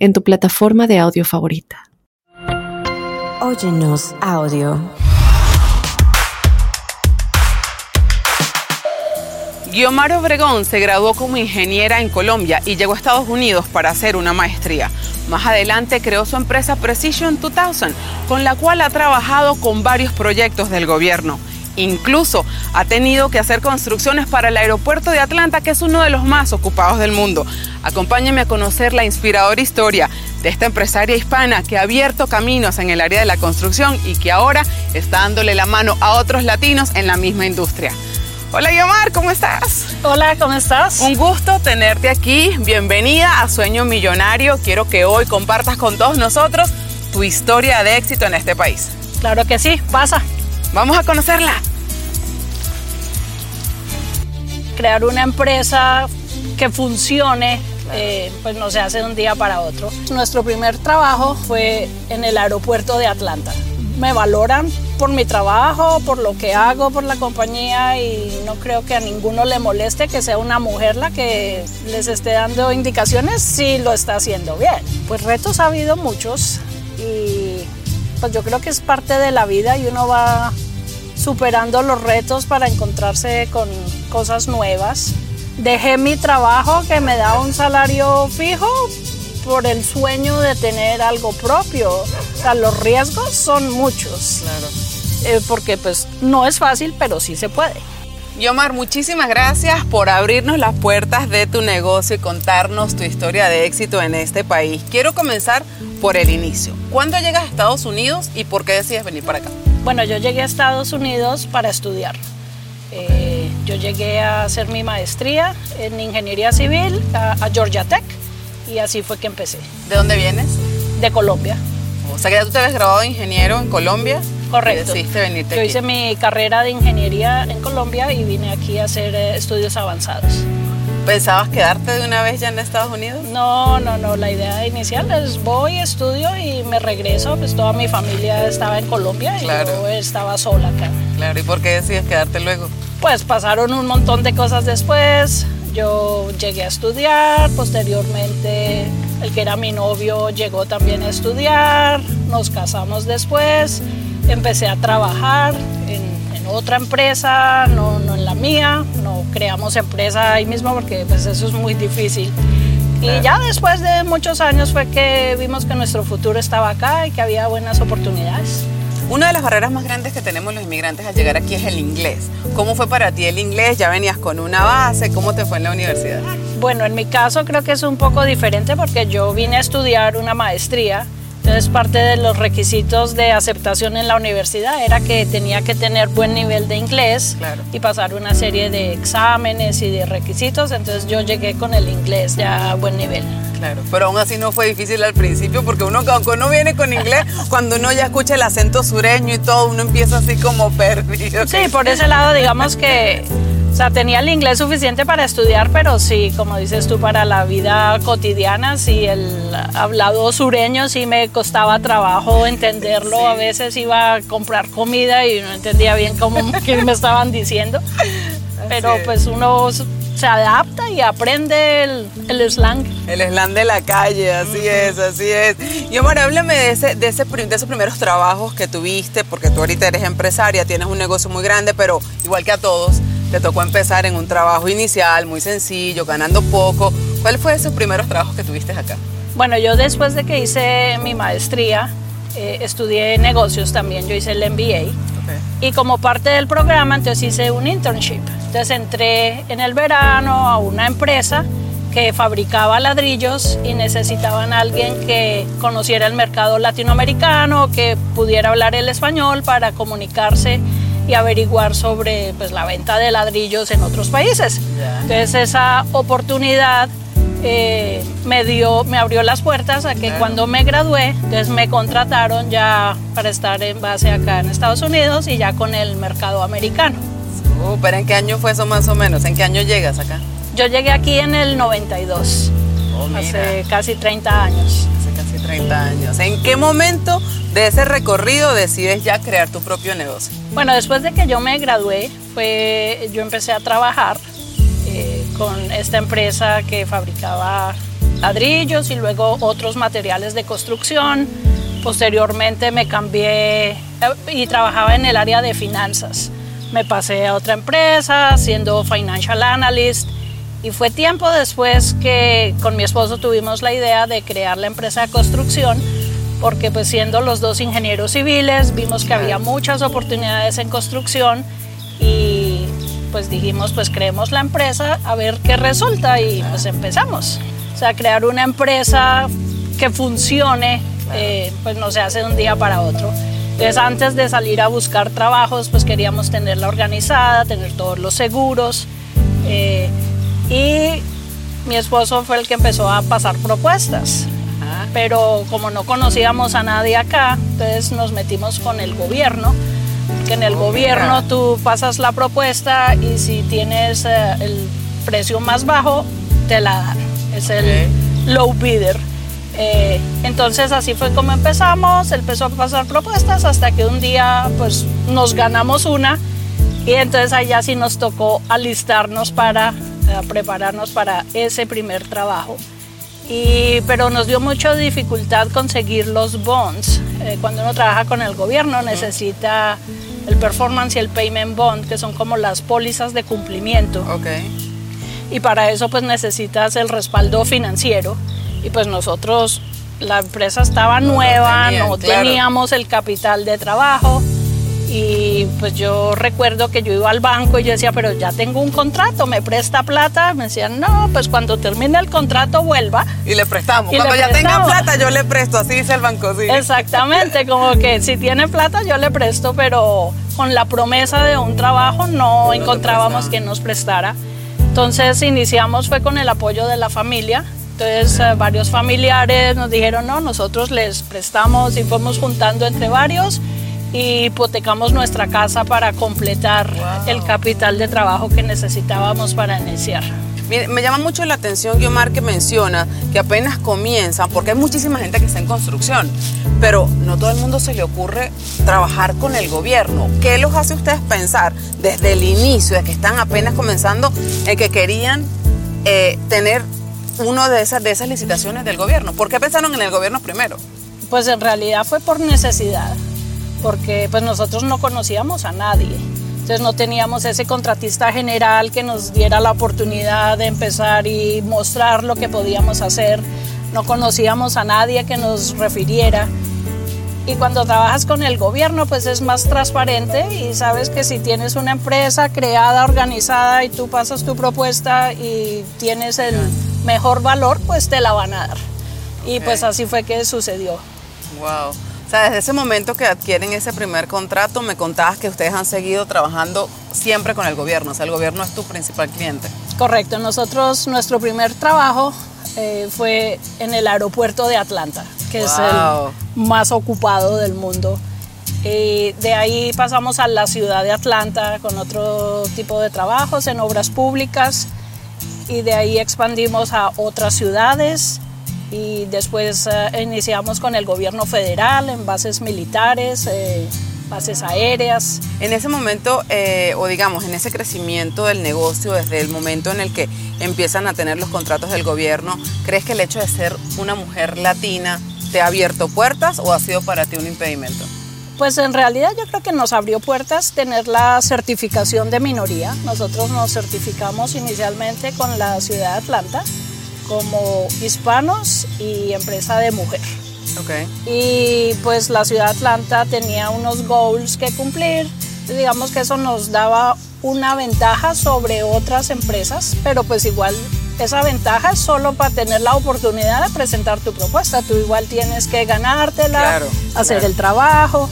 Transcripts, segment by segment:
en tu plataforma de audio favorita. Óyenos audio. Guiomar Obregón se graduó como ingeniera en Colombia y llegó a Estados Unidos para hacer una maestría. Más adelante creó su empresa Precision 2000, con la cual ha trabajado con varios proyectos del gobierno. Incluso ha tenido que hacer construcciones para el aeropuerto de Atlanta, que es uno de los más ocupados del mundo. Acompáñame a conocer la inspiradora historia de esta empresaria hispana que ha abierto caminos en el área de la construcción y que ahora está dándole la mano a otros latinos en la misma industria. Hola Yomar, ¿cómo estás? Hola, ¿cómo estás? Un gusto tenerte aquí. Bienvenida a Sueño Millonario. Quiero que hoy compartas con todos nosotros tu historia de éxito en este país. Claro que sí, pasa. Vamos a conocerla. Crear una empresa que funcione, eh, pues no se hace de un día para otro. Nuestro primer trabajo fue en el aeropuerto de Atlanta. Me valoran por mi trabajo, por lo que hago, por la compañía y no creo que a ninguno le moleste que sea una mujer la que les esté dando indicaciones si lo está haciendo bien. Pues retos ha habido muchos y pues yo creo que es parte de la vida y uno va superando los retos para encontrarse con cosas nuevas. Dejé mi trabajo que me da un salario fijo por el sueño de tener algo propio. O sea, los riesgos son muchos. Claro. Eh, porque pues no es fácil, pero sí se puede. Yomar, muchísimas gracias por abrirnos las puertas de tu negocio y contarnos tu historia de éxito en este país. Quiero comenzar por el inicio. ¿Cuándo llegas a Estados Unidos y por qué decides venir para acá? Bueno, yo llegué a Estados Unidos para estudiar. Eh, yo llegué a hacer mi maestría en ingeniería civil a, a, Georgia Tech y así fue que empecé. ¿De dónde vienes? De Colombia. O sea que ya tú te habías graduado de ingeniero en Colombia. Correcto. Decidiste venirte yo aquí. hice mi carrera de ingeniería en Colombia y vine aquí a hacer eh, estudios avanzados. ¿Pensabas quedarte de una vez ya en Estados Unidos? No, no, no. La idea inicial es voy, estudio y me regreso. Pues toda mi familia estaba en Colombia Claro. y yo estaba sola acá. Claro, ¿y por qué decides quedarte luego? Pues pasaron un montón de cosas después. Yo llegué a estudiar, posteriormente el que era mi novio llegó también a estudiar, nos casamos después, empecé a trabajar en, en otra empresa, no, no en la mía, creamos empresa ahí mismo porque pues eso es muy difícil. Y ya después de muchos años fue que vimos que nuestro futuro estaba acá y que había buenas oportunidades. Una de las barreras más grandes que tenemos los inmigrantes al llegar aquí es el inglés. ¿Cómo fue para ti el inglés? ¿Ya venías con una base? ¿Cómo te fue en la universidad? Bueno, en mi caso creo que es un poco diferente porque yo vine a estudiar una maestría. Entonces parte de los requisitos de aceptación en la universidad era que tenía que tener buen nivel de inglés Claro. y pasar una serie de exámenes y de requisitos. Entonces yo llegué con el inglés ya a buen nivel. Claro, pero aún así no fue difícil al principio porque uno, aunque uno viene con inglés, cuando uno ya escucha el acento sureño y todo, uno empieza así como perdido. Sí, por ese lado digamos que o sea, tenía el inglés suficiente para estudiar, pero sí, como dices tú, para la vida cotidiana, sí, el hablado sureño sí me costaba trabajo entenderlo. A veces iba a comprar comida y no entendía bien cómo qué me estaban diciendo. Pero es. pues uno se adapta y aprende el, el slang. El slang de la calle, así es, así es. Y Omar, háblame de, ese, de, ese, de esos primeros trabajos que tuviste, porque tú ahorita eres empresaria, tienes un negocio muy grande, pero igual que a todos, te tocó empezar en un trabajo inicial, muy sencillo, ganando poco. ¿Cuál fue esos primeros trabajos que tuviste acá? Bueno, yo después de que hice mi maestría, eh, estudié negocios también, yo hice el MBA. Y como parte del programa, entonces hice un internship. Entonces entré en el verano a una empresa que fabricaba ladrillos y necesitaban a alguien que conociera el mercado latinoamericano, que pudiera hablar el español para comunicarse y averiguar sobre pues, la venta de ladrillos en otros países. Entonces esa oportunidad eh, me, dio, me abrió las puertas a que cuando me gradué, entonces me contrataron ya para estar en base acá en Estados Unidos y ya con el mercado americano. ¿Pero ¿en qué año fue eso más o menos? ¿En qué año llegas acá? Yo llegué aquí en el 92, hace casi 30 años. Hace casi 30 años. ¿En qué momento de ese recorrido decides ya crear tu propio negocio? Bueno, después de que yo me gradué, fue, yo empecé a trabajar con esta empresa que fabricaba ladrillos y luego otros materiales de construcción. Posteriormente me cambié eh, y trabajaba en el área de finanzas. Me pasé a otra empresa siendo financial analyst y fue tiempo después que con mi esposo tuvimos la idea de crear la empresa de construcción porque pues siendo los dos ingenieros civiles vimos que había muchas oportunidades en construcción y pues dijimos, pues creemos la empresa a ver qué resulta y pues empezamos. O sea, crear una empresa que funcione, eh, pues no se hace de un día para otro. Entonces antes de salir a buscar trabajos, pues queríamos tenerla organizada, tener todos los seguros. Eh, y mi esposo fue el que empezó a pasar propuestas. Pero como no conocíamos a nadie acá, entonces nos metimos con el gobierno que en el gobierno tú pasas la propuesta y si tienes eh, el precio más bajo, te la dan. Es el low bidder. Eh, entonces así fue como empezamos, empezó a pasar propuestas hasta que un día pues nos ganamos una y entonces allá sí nos tocó alistarnos para eh, prepararnos para ese primer trabajo. Y, pero nos dio mucha dificultad conseguir los bonds. cuando uno trabaja con el gobierno necesita el performance y el payment bond, que son como las pólizas de cumplimiento. Okay. Y para eso pues necesitas el respaldo financiero. Y pues nosotros, la empresa estaba nueva, no teníamos el capital de trabajo y pues yo recuerdo que yo iba al banco y yo decía, pero ya tengo un contrato, me presta plata. Me decían, no, pues cuando termine el contrato vuelva. Y le prestamos. cuando ya tenga plata yo le presto, así dice el banco. Sí. Exactamente, como que si tiene plata yo le presto, pero con la promesa de un trabajo no, encontrábamos quien nos prestara. Entonces iniciamos fue con el apoyo de la familia. Entonces eh, varios familiares nos dijeron, no, nosotros les prestamos y fuimos juntando entre varios y hipotecamos nuestra casa para completar el capital de trabajo que necesitábamos para iniciar. me llama mucho la atención, Guiomar, que menciona que apenas comienzan, porque hay muchísima gente que está en construcción, pero no todo el mundo se le ocurre trabajar con el gobierno. ¿Qué los hace ustedes pensar desde el inicio, de que están apenas comenzando, en que querían eh, tener una de esas, de esas licitaciones del gobierno? ¿Por qué pensaron en el gobierno primero? Pues en realidad fue por necesidad porque pues nosotros no conocíamos a nadie. Entonces no teníamos ese contratista general que nos diera la oportunidad de empezar y mostrar lo que podíamos hacer. No conocíamos a nadie que nos refiriera. Y cuando trabajas con el gobierno, pues es más transparente y sabes que si tienes una empresa creada, organizada y tú pasas tu propuesta y tienes el mejor valor, pues te la van a dar. Y pues así fue que sucedió. Wow. O sea, desde ese momento que adquieren ese primer contrato, me contabas que ustedes han seguido trabajando siempre con el gobierno, o sea, el gobierno es tu principal cliente. Correcto, nosotros, nuestro primer trabajo eh, fue en el aeropuerto de Atlanta, que es el más ocupado del mundo. Y de ahí pasamos a la ciudad de Atlanta con otro tipo de trabajos en obras públicas y de ahí expandimos a otras ciudades y después eh, iniciamos con el gobierno federal en bases militares, eh, bases aéreas. En ese momento, eh, o digamos, en ese crecimiento del negocio, desde el momento en el que empiezan a tener los contratos del gobierno, ¿crees que el hecho de ser una mujer latina te ha abierto puertas o ha sido para ti un impedimento? Pues en realidad yo creo que nos abrió puertas tener la certificación de minoría. Nosotros nos certificamos inicialmente con la ciudad de Atlanta como hispanos y empresa de mujer. Okay. Y pues la ciudad de Atlanta tenía unos goals que cumplir. Digamos que eso nos daba una ventaja sobre otras empresas, pero pues igual esa ventaja es solo para tener la oportunidad de presentar tu propuesta. Tú igual tienes que ganártela, hacer el trabajo.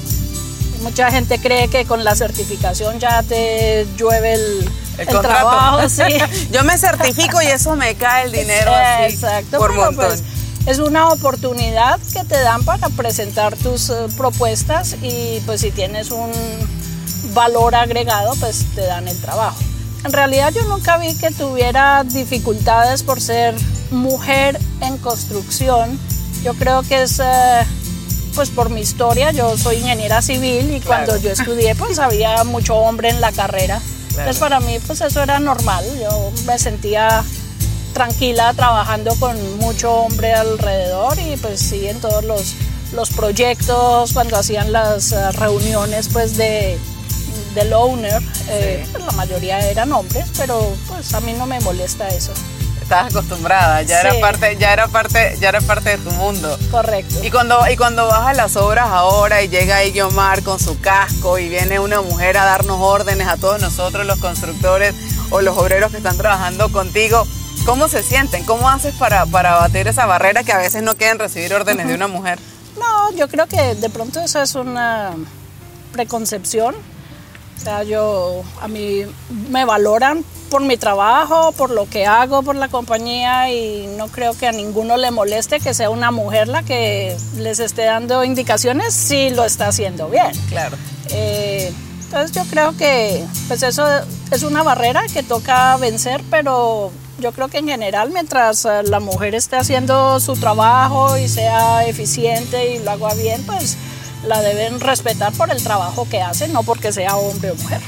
Mucha gente cree que con la certificación ya te llueve el, El, trabajo, sí. Yo me certifico y eso me cae el dinero así Exacto, por pero, montón. pues, es una oportunidad que te dan para presentar tus eh, propuestas y pues si tienes un valor agregado, pues te dan el trabajo. En realidad yo nunca vi que tuviera dificultades por ser mujer en construcción. Yo creo que es eh, pues por mi historia, yo soy ingeniera civil y cuando yo estudié pues había mucho hombre en la carrera. Entonces para mí pues eso era normal, yo me sentía tranquila trabajando con mucho hombre alrededor y pues sí en todos los, los proyectos, cuando hacían las uh, reuniones pues de del owner, eh, pues, la mayoría eran hombres, pero pues a mí no me molesta eso. Estabas acostumbrada, ya Sí. era parte, ya era parte, ya era parte de tu mundo. Correcto. Y cuando, y cuando vas a las obras ahora y llega ahí Guiomar con su casco y viene una mujer a darnos órdenes a todos nosotros, los constructores o los obreros que están trabajando contigo, ¿cómo se sienten? ¿Cómo haces para, para batir esa barrera que a veces no quieren recibir órdenes de una mujer? No, yo creo que de pronto eso es una preconcepción. O sea, yo, a mí me valoran por mi trabajo, por lo que hago, por la compañía y no creo que a ninguno le moleste que sea una mujer la que les esté dando indicaciones si lo está haciendo bien. Claro. Eh, entonces yo creo que pues eso es una barrera que toca vencer, pero yo creo que en general mientras eh, la mujer esté haciendo su trabajo y sea eficiente y lo haga bien, pues la deben respetar por el trabajo que hace, no porque sea hombre o mujer.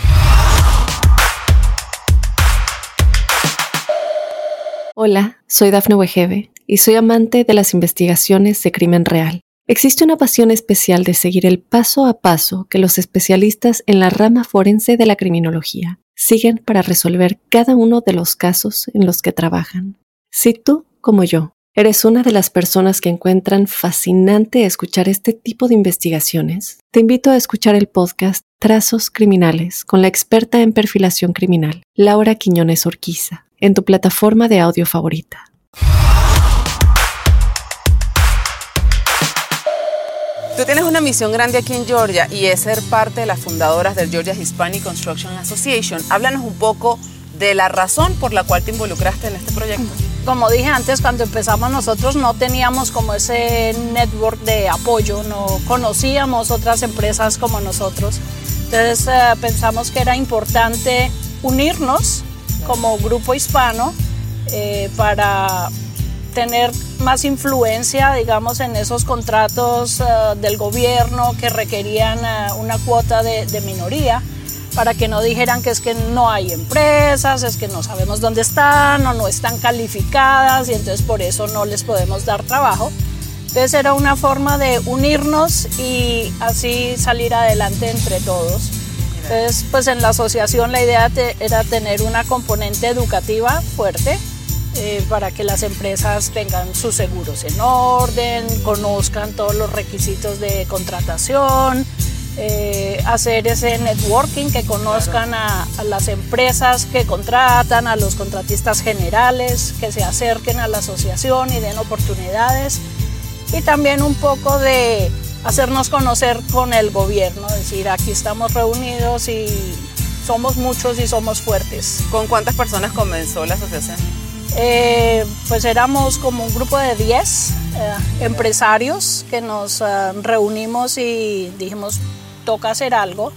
Hola, soy Dafne Wegebe y soy amante de las investigaciones de crimen real. Existe una pasión especial de seguir el paso a paso que los especialistas en la rama forense de la criminología siguen para resolver cada uno de los casos en los que trabajan. Si tú, como yo, eres una de las personas que encuentran fascinante escuchar este tipo de investigaciones, te invito a escuchar el podcast Trazos Criminales con la experta en perfilación criminal, Laura Quiñones Orquiza, en tu plataforma de audio favorita. Tú tienes una misión grande aquí en Georgia y es ser parte de las fundadoras del Georgia Hispanic Construction Association. Háblanos un poco de la razón por la cual te involucraste en este proyecto. Como dije antes, cuando empezamos nosotros no teníamos como ese network de apoyo, no conocíamos otras empresas como nosotros. Entonces eh, pensamos que era importante unirnos como grupo hispano eh, para tener más influencia, digamos, en esos contratos eh, del gobierno que requerían eh, una cuota de, de minoría para que no dijeran que es que no hay empresas, es que no sabemos dónde están o no están calificadas y entonces por eso no les podemos dar trabajo. Entonces era una forma de unirnos y así salir adelante entre todos. Entonces, pues en la asociación la idea era tener una componente educativa fuerte eh, para que las empresas tengan sus seguros en orden, conozcan todos los requisitos de contratación, eh, hacer ese networking, que conozcan a, a las empresas que contratan, a los contratistas generales, que se acerquen a la asociación y den oportunidades. Y también un poco de hacernos conocer con el gobierno, decir, aquí estamos reunidos y somos muchos y somos fuertes. ¿Con cuántas personas comenzó la asociación? Eh, pues éramos como un grupo de 10 eh, empresarios que nos eh, reunimos y dijimos, toca hacer algo.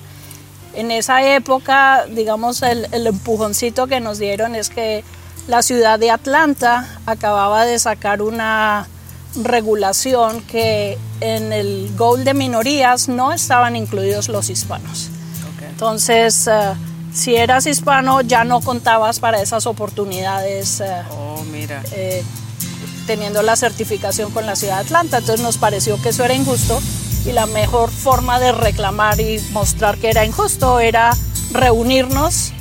En esa época, digamos, el, el empujoncito que nos dieron es que la ciudad de Atlanta acababa de sacar una regulación que en el goal de minorías no estaban incluidos los hispanos. Entonces, eh, si eras hispano ya no contabas para esas oportunidades eh, Oh, mira. eh, teniendo la certificación con la ciudad de Atlanta. Entonces nos pareció que eso era injusto y la mejor forma de reclamar y mostrar que era injusto era reunirnos.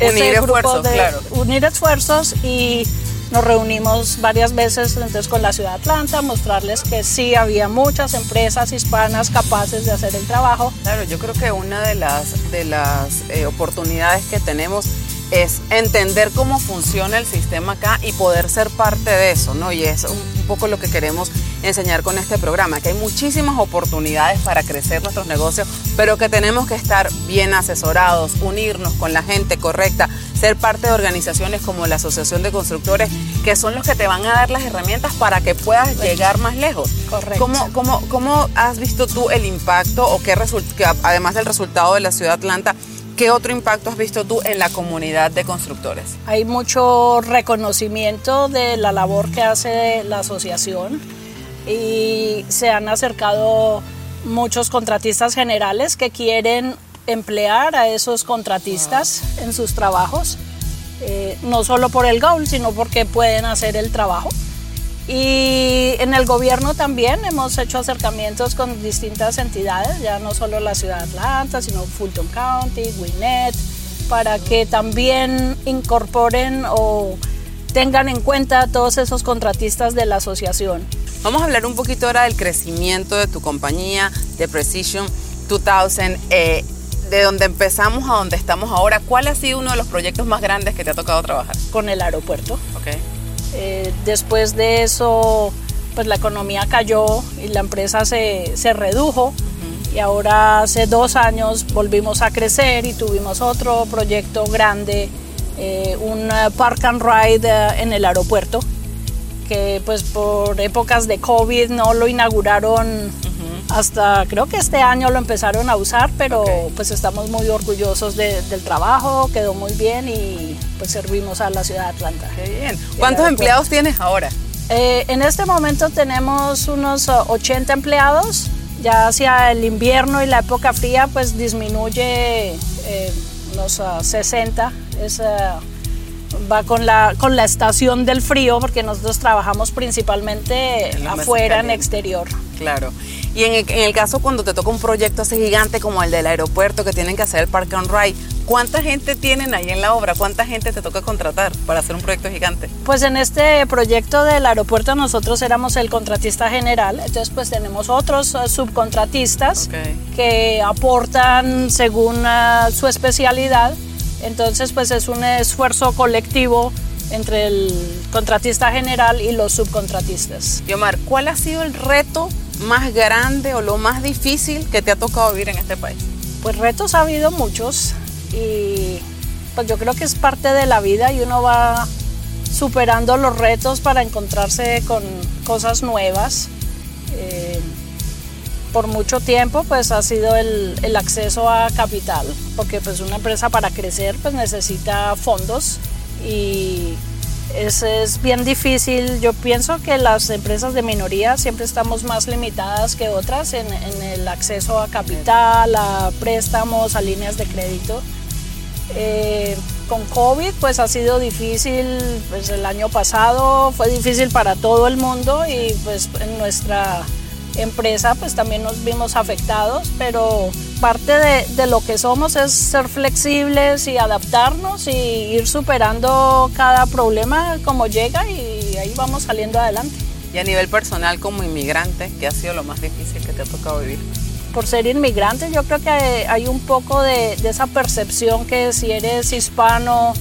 Unir esfuerzos, claro. Unir esfuerzos y nos reunimos varias veces entonces con la ciudad de Atlanta, mostrarles que sí había muchas empresas hispanas capaces de hacer el trabajo. Claro, yo creo que una de las, de las eh, oportunidades que tenemos es entender cómo funciona el sistema acá y poder ser parte de eso, ¿no? Y es un, un poco lo que queremos enseñar con este programa, que hay muchísimas oportunidades para crecer nuestros negocios, pero que tenemos que estar bien asesorados, unirnos con la gente correcta, ser parte de organizaciones como la Asociación de Constructores, que son los que te van a dar las herramientas para que puedas llegar más lejos. Correcto. ¿Cómo, cómo, cómo has visto tú el impacto o qué resulta, además del resultado de la ciudad de Atlanta, ¿Qué otro impacto has visto tú en la comunidad de constructores? Hay mucho reconocimiento de la labor que hace la asociación y se han acercado muchos contratistas generales que quieren emplear a esos contratistas en sus trabajos, eh, no solo por el goal, sino porque pueden hacer el trabajo. Y en el gobierno también hemos hecho acercamientos con distintas entidades, ya no solo la ciudad de Atlanta, sino Fulton County, Gwinnett, para que también incorporen o tengan en cuenta todos esos contratistas de la asociación. Vamos a hablar un poquito ahora del crecimiento de tu compañía, de Precision 2000, eh, de donde empezamos a donde estamos ahora. ¿Cuál ha sido uno de los proyectos más grandes que te ha tocado trabajar? Con el aeropuerto. Okay. Eh, después de eso, pues la economía cayó y la empresa se, se redujo. Y ahora hace dos años volvimos a crecer y tuvimos otro proyecto grande, eh, un park and ride eh, en el aeropuerto, que pues por épocas de COVID no lo inauguraron hasta creo que este año lo empezaron a usar, pero pues estamos muy orgullosos del trabajo, quedó muy bien y pues servimos a la ciudad de Atlanta. Qué bien. ¿Cuántos empleados tienes ahora? Eh, en este momento tenemos unos 80 empleados. Ya hacia el invierno y la época fría pues disminuye eh, unos 60. Es, va con la, con la estación del frío porque nosotros trabajamos principalmente afuera, en exterior. Claro. Y en el, caso cuando te toca un proyecto así gigante como el del aeropuerto que tienen que hacer el Park and Ride, ¿cuánta gente tienen ahí en la obra? ¿Cuánta gente te toca contratar para hacer un proyecto gigante? Pues en este proyecto del aeropuerto nosotros éramos el contratista general, entonces pues tenemos otros eh, subcontratistas que aportan según eh, su especialidad. Entonces pues es un esfuerzo colectivo entre el contratista general y los subcontratistas. Y Omar, ¿cuál ha sido el reto más grande o lo más difícil que te ha tocado vivir en este país? Pues retos ha habido muchos y pues yo creo que es parte de la vida y uno va superando los retos para encontrarse con cosas nuevas. Eh, por mucho tiempo pues ha sido el, el, acceso a capital, porque pues una empresa para crecer pues necesita fondos y es, es, bien difícil. Yo pienso que las empresas de minoría siempre estamos más limitadas que otras en, el acceso a capital, a préstamos, a líneas de crédito. Eh, con COVID pues ha sido difícil, pues el año pasado fue difícil para todo el mundo y pues en nuestra empresa pues también nos vimos afectados, pero parte de, lo que somos es ser flexibles y adaptarnos y ir superando cada problema como llega y ahí vamos saliendo adelante. Y a nivel personal como inmigrante, ¿qué ha sido lo más difícil que te ha tocado vivir? Por ser inmigrante yo creo que hay un poco de, de esa percepción que si eres hispano,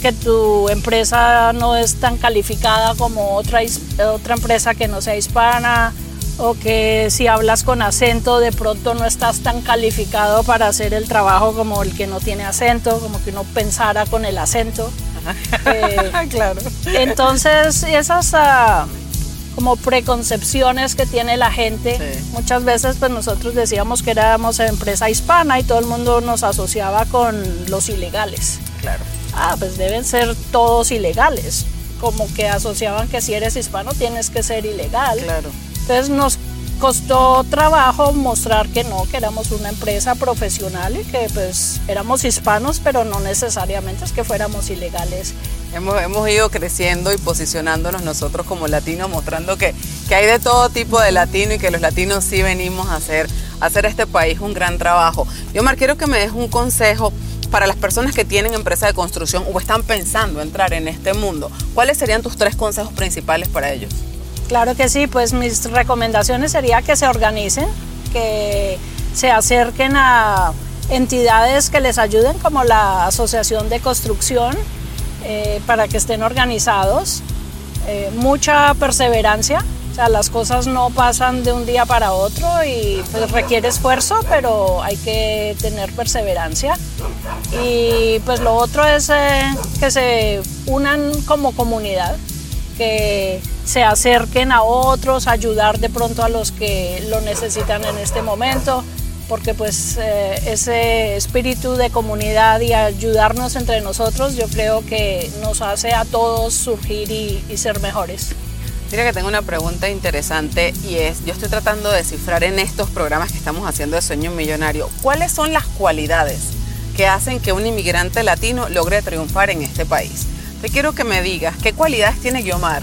que tu empresa no es tan calificada como otra, otra empresa que no sea hispana, o que si hablas con acento de pronto no estás tan calificado para hacer el trabajo como el que no tiene acento, como que uno pensara con el acento. Eh, claro. Entonces esas ah, como preconcepciones que tiene la gente, muchas veces pues nosotros decíamos que éramos empresa hispana y todo el mundo nos asociaba con los ilegales. Claro. Ah, pues deben ser todos ilegales, como que asociaban que si eres hispano tienes que ser ilegal. Claro. Entonces nos costó trabajo mostrar que no, que éramos una empresa profesional y que pues éramos hispanos, pero no necesariamente es que fuéramos ilegales. Hemos, hemos ido creciendo y posicionándonos nosotros como latinos, mostrando que, que hay de todo tipo de latino y que los latinos sí venimos a hacer, a hacer este país un gran trabajo. Yo, Mar, quiero que me des un consejo para las personas que tienen empresa de construcción o están pensando entrar en este mundo. ¿Cuáles serían tus tres consejos principales para ellos? Claro que sí, pues mis recomendaciones sería que se organicen, que se acerquen a entidades que les ayuden como la Asociación de Construcción eh, para que estén organizados, eh, mucha perseverancia, o sea, las cosas no pasan de un día para otro y pues, requiere esfuerzo, pero hay que tener perseverancia. Y pues lo otro es eh, que se unan como comunidad, que se acerquen a otros, ayudar de pronto a los que lo necesitan en este momento, porque pues eh, ese espíritu de comunidad y ayudarnos entre nosotros yo creo que nos hace a todos surgir y, y ser mejores. Mira que tengo una pregunta interesante y es, yo estoy tratando de descifrar en estos programas que estamos haciendo de Sueño Millonario, ¿cuáles son las cualidades que hacen que un inmigrante latino logre triunfar en este país? Te quiero que me digas qué cualidades tiene Guiomar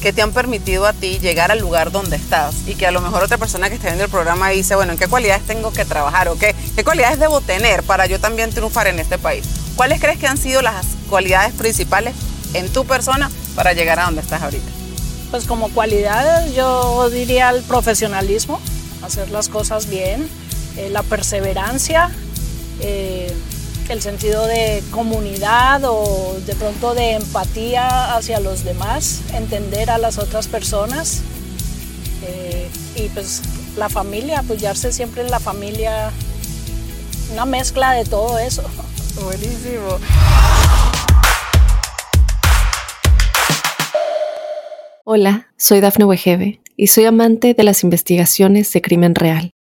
que te han permitido a ti llegar al lugar donde estás y que a lo mejor otra persona que esté viendo el programa dice, bueno, ¿en qué cualidades tengo que trabajar o qué, qué cualidades debo tener para yo también triunfar en este país? ¿Cuáles crees que han sido las cualidades principales en tu persona para llegar a donde estás ahorita? Pues como cualidades yo diría el profesionalismo, hacer las cosas bien, eh, la perseverancia, eh, el sentido de comunidad o de pronto de empatía hacia los demás, entender a las otras personas eh, y pues la familia, apoyarse siempre en la familia, una mezcla de todo eso. Buenísimo. Hola, soy Dafne Wegebe y soy amante de las investigaciones de crimen real.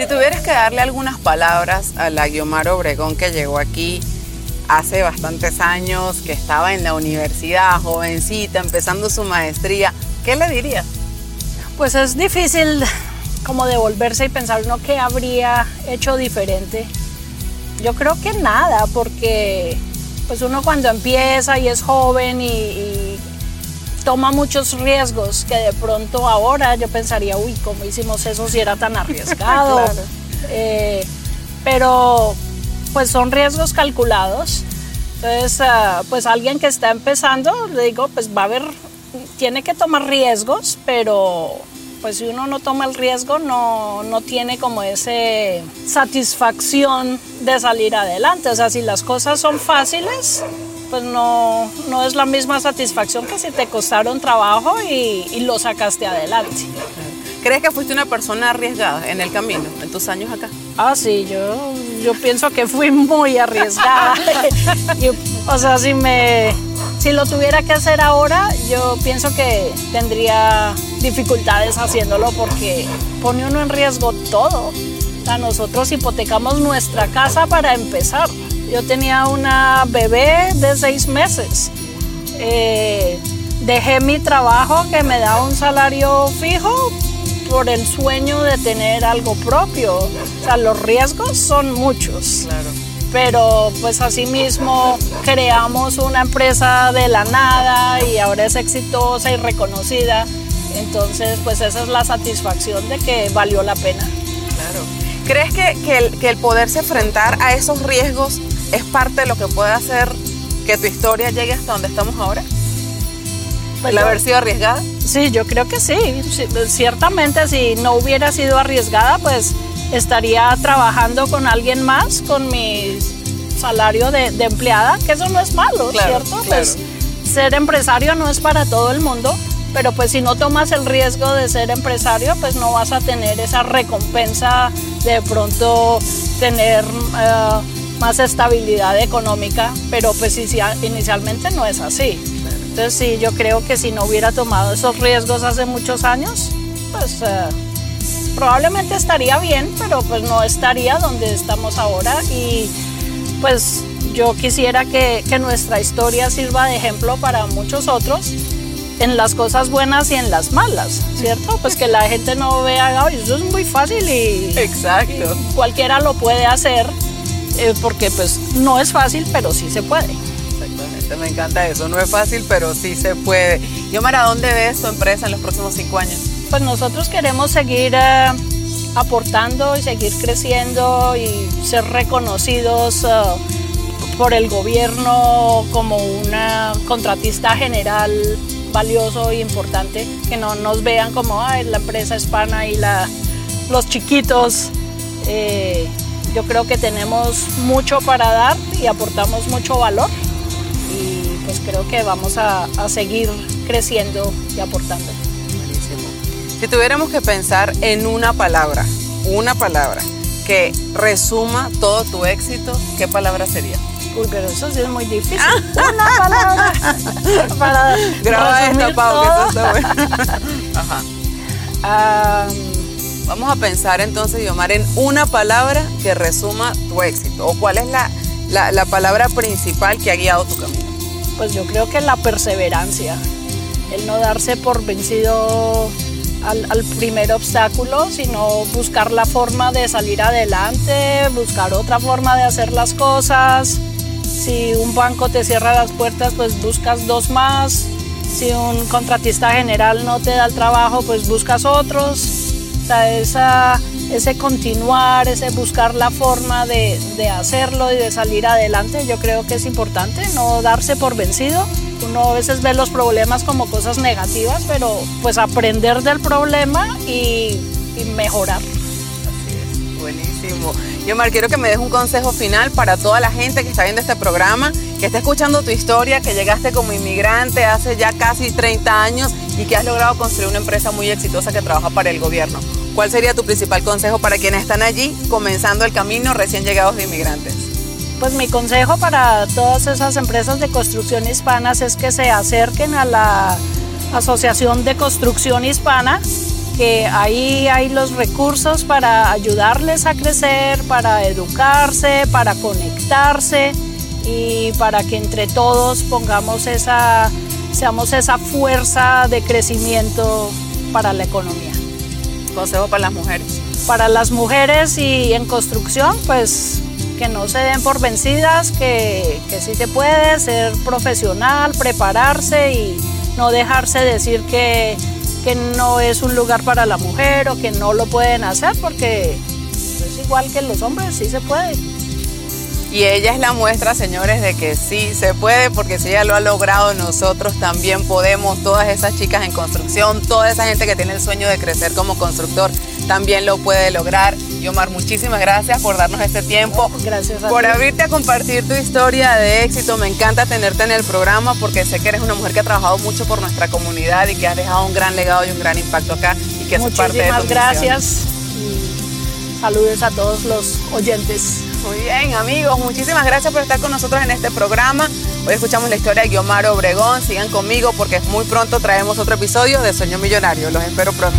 Si tuvieras que darle algunas palabras a la Guiomar Obregón que llegó aquí hace bastantes años, que estaba en la universidad, jovencita, empezando su maestría, ¿qué le dirías? Pues es difícil como devolverse y pensar uno qué habría hecho diferente. Yo creo que nada, porque pues uno cuando empieza y es joven y, toma muchos riesgos que de pronto ahora yo pensaría, uy, ¿cómo hicimos eso si era tan arriesgado? Eh, pero pues son riesgos calculados. Entonces, ah, pues alguien que está empezando, le digo, pues va a haber, tiene que tomar riesgos, pero pues si uno no toma el riesgo no, no tiene como esa satisfacción de salir adelante. O sea, si las cosas son fáciles, pues no, no es la misma satisfacción que si te costaron trabajo y, y lo sacaste adelante. ¿Crees que fuiste una persona arriesgada en el camino, en tus años acá? Ah, sí, yo, yo pienso que fui muy arriesgada. o sea, si, me, si lo tuviera que hacer ahora, yo pienso que tendría dificultades haciéndolo porque pone uno en riesgo todo. O sea, nosotros hipotecamos nuestra casa para empezar. Yo tenía una bebé de seis meses. Eh, dejé mi trabajo que me da un salario fijo por el sueño de tener algo propio. O sea, los riesgos son muchos. Claro. Pero pues asimismo creamos una empresa de la nada y ahora es exitosa y reconocida. Entonces pues esa es la satisfacción de que valió la pena. Claro. ¿Crees que, que, el, que el poderse enfrentar a esos riesgos es parte de lo que puede hacer que tu historia llegue hasta donde estamos ahora? Pues ¿El yo- haber sido arriesgada? Sí, yo creo que sí. Ciertamente si no hubiera sido arriesgada, pues estaría trabajando con alguien más, con mi salario de, de empleada, que eso no es malo, Claro, ¿cierto? claro. Pues ser empresario no es para todo el mundo, pero pues si no tomas el riesgo de ser empresario, pues no vas a tener esa recompensa de pronto tener eh, más estabilidad económica, pero pues inicialmente no es así. Entonces sí, yo creo que si no hubiera tomado esos riesgos hace muchos años, pues eh, probablemente estaría bien, pero pues no estaría donde estamos ahora y pues yo quisiera que, que nuestra historia sirva de ejemplo para muchos otros en las cosas buenas y en las malas, ¿cierto? Pues que la gente no vea, "Ay, eso es muy fácil y, Exacto. y cualquiera lo puede hacer, eh, porque pues no es fácil, pero sí se puede. Exactamente, me encanta eso. No es fácil, pero sí se puede. Yomar, ¿a dónde ves tu empresa en los próximos cinco años? Pues nosotros queremos seguir eh, aportando y seguir creciendo y ser reconocidos uh, por el gobierno como una contratista general valioso e importante, que no nos vean como la empresa hispana y la, los chiquitos. Eh, yo creo que tenemos mucho para dar y aportamos mucho valor y pues creo que vamos a, a seguir creciendo y aportando. Si tuviéramos que pensar en una palabra, una palabra que resuma todo tu éxito, ¿qué palabra sería? Uy, pero eso sí es muy difícil. Una palabra para Graba esta, Pau, que eso está bueno. Ajá. Vamos a pensar entonces, Yomar, en una palabra que resuma tu éxito. ¿O cuál es la, la, la palabra principal que ha guiado tu camino? Pues yo creo que la perseverancia. El no darse por vencido al, primer obstáculo, sino buscar la forma de salir adelante, buscar otra forma de hacer las cosas. Si un banco te cierra las puertas, pues buscas dos más. Si un contratista general no te da el trabajo, pues buscas otros. Esa, ese continuar, ese buscar la forma de, de hacerlo y de salir adelante, yo creo que es importante, no darse por vencido uno a veces ve los problemas como cosas negativas, pero pues aprender del problema y, mejorar. Así es, buenísimo. Yo, Mar, quiero que me des un consejo final para toda la gente que está viendo este programa, que está escuchando tu historia, que llegaste como inmigrante hace ya casi 30 años y que has logrado construir una empresa muy exitosa que trabaja para el gobierno. ¿Cuál sería tu principal consejo para quienes están allí comenzando el camino recién llegados de inmigrantes? Pues mi consejo para todas esas empresas de construcción hispanas es que se acerquen a la Asociación de Construcción Hispana, que ahí hay los recursos para ayudarles a crecer, para educarse, para conectarse y para que entre todos pongamos esa, seamos esa fuerza de crecimiento para la economía. Consejo para las mujeres. Para las mujeres y en construcción, pues que no se den por vencidas, que, que sí se puede ser profesional, prepararse y no dejarse decir que, que no es un lugar para la mujer o que no lo pueden hacer, porque es igual que los hombres, sí se puede. Y ella es la muestra, señores, de que sí se puede, porque si ella lo ha logrado, nosotros también podemos. Todas esas chicas en construcción, toda esa gente que tiene el sueño de crecer como constructor, también lo puede lograr. Yomar, muchísimas gracias por darnos este tiempo. Gracias a Por abrirte a compartir tu historia de éxito. Me encanta tenerte en el programa porque sé que eres una mujer que ha trabajado mucho por nuestra comunidad y que has dejado un gran legado y un gran impacto acá y que es parte de tu gracias. saludos a todos los oyentes. Muy bien, amigos, muchísimas gracias por estar con nosotros en este programa. Hoy escuchamos la historia de Guiomar Obregón. Sigan conmigo porque muy pronto traemos otro episodio de Sueño Millonario. Los espero pronto.